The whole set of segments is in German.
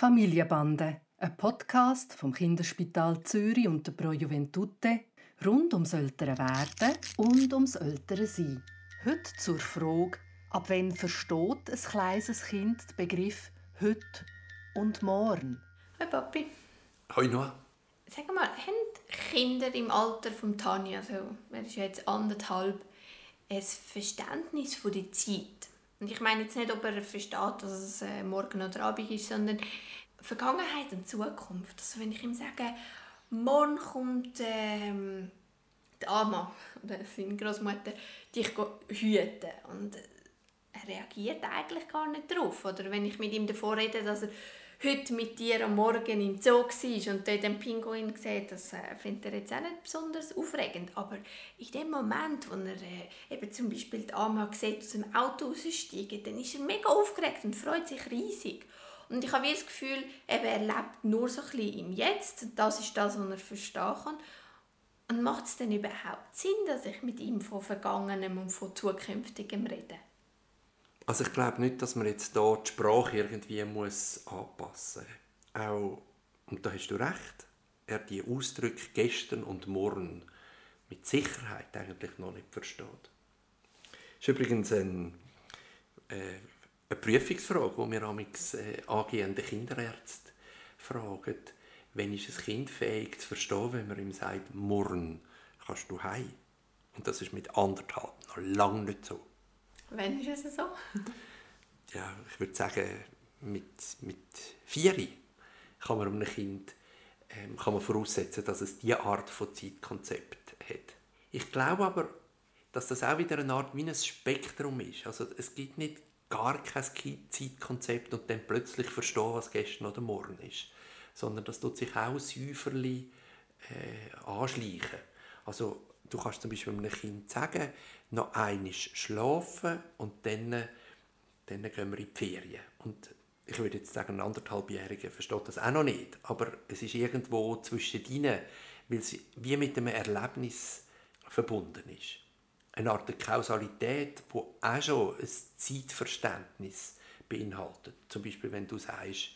Familienbande, ein Podcast vom Kinderspital Zürich und der Pro Juventute rund ums ältere Werden und ums ältere Sein. Heute zur Frage, ab wann versteht ein kleines Kind den Begriff «heute» und «morgen»? Hi Papi. Hoi Noah. Sag mal, haben Kinder im Alter von Tanja, also er ist ja jetzt anderthalb, ein Verständnis von der Zeit? Und ich meine jetzt nicht, ob er versteht, dass es äh, morgen oder Abend ist, sondern Vergangenheit und Zukunft. Also wenn ich ihm sage, morgen kommt ähm, die Ama oder seine Großmutter dich hüten und er reagiert eigentlich gar nicht darauf. Oder wenn ich mit ihm davor rede, dass er heute mit dir am Morgen im Zoo war und dort den Pinguin sieht, das äh, findet er jetzt auch nicht besonders aufregend. Aber in dem Moment, wo er äh, eben zum Beispiel die Ama sieht, aus dem Auto raussteigen, dann ist er mega aufgeregt und freut sich riesig. Und ich habe das Gefühl, eben, er lebt nur so ein bisschen im Jetzt. Das ist das, was er verstehen kann. Und macht es denn überhaupt Sinn, dass ich mit ihm von Vergangenem und von Zukünftigem rede? Also ich glaube nicht, dass man jetzt da die Sprache irgendwie muss anpassen muss. Auch, und da hast du recht, er die Ausdrücke gestern und morgen mit Sicherheit eigentlich noch nicht versteht. Das ist übrigens ein, äh, eine Prüfungsfrage, die wir amigs äh, angehende Kinderärzte fragen. Wenn ist ein Kind fähig zu verstehen, wenn man ihm sagt, morgen kannst du heim? Und das ist mit anderthalb noch lange nicht so. Wann ist es so? ja, ich würde sagen, mit, mit vier kann man einem Kind ähm, kann man voraussetzen, dass es diese Art von Zeitkonzept hat. Ich glaube aber, dass das auch wieder eine Art wie ein Spektrum ist. Also es gibt nicht gar kein Zeitkonzept und dann plötzlich verstehen, was gestern oder morgen ist. Sondern das tut sich auch säuferli äh, anschleichen. Also du kannst zum Beispiel einem Kind sagen, noch einmal schlafen und dann, dann gehen wir in die Ferien. Und ich würde jetzt sagen, ein anderthalbjähriger versteht das auch noch nicht, aber es ist irgendwo zwischen ihnen, weil es wie mit einem Erlebnis verbunden ist. Eine Art Kausalität, die auch schon ein Zeitverständnis beinhaltet. Zum Beispiel, wenn du sagst,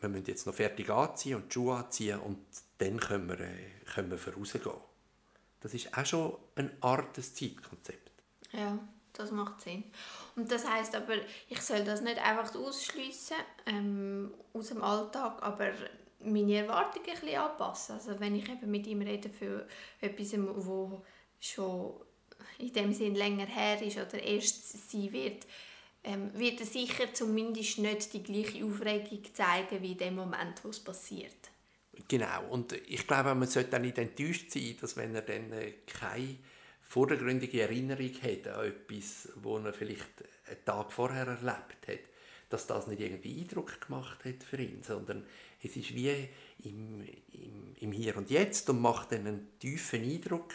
wir müssen jetzt noch fertig anziehen und die Schuhe anziehen und dann können wir, äh, können wir vorausgehen. Das ist auch schon eine Art des Zeitkonzept. Ja, das macht Sinn. Und das heißt aber, ich soll das nicht einfach ausschliessen ähm, aus dem Alltag, aber meine Erwartungen ein bisschen anpassen. Also wenn ich eben mit ihm rede für etwas, wo schon in dem Sinn länger her ist oder erst sein wird, ähm, wird er sicher zumindest nicht die gleiche Aufregung zeigen wie in dem Moment, wo es passiert. Genau, und ich glaube, man sollte dann nicht enttäuscht sein, dass wenn er dann äh, keine vordergründige Erinnerung hat an etwas, was er vielleicht einen Tag vorher erlebt hat, dass das nicht irgendwie Eindruck gemacht hat für ihn, sondern es ist wie im, im, im Hier und Jetzt und macht dann einen tiefen Eindruck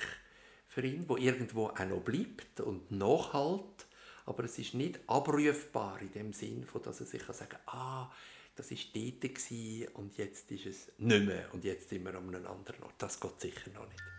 für ihn, wo irgendwo auch noch bleibt und nachhalt, aber es ist nicht abrufbar in dem Sinn, dass er sich sagen kann, ah, das war dort und jetzt ist es nicht mehr und jetzt sind wir an einem anderen Ort. Das geht sicher noch nicht.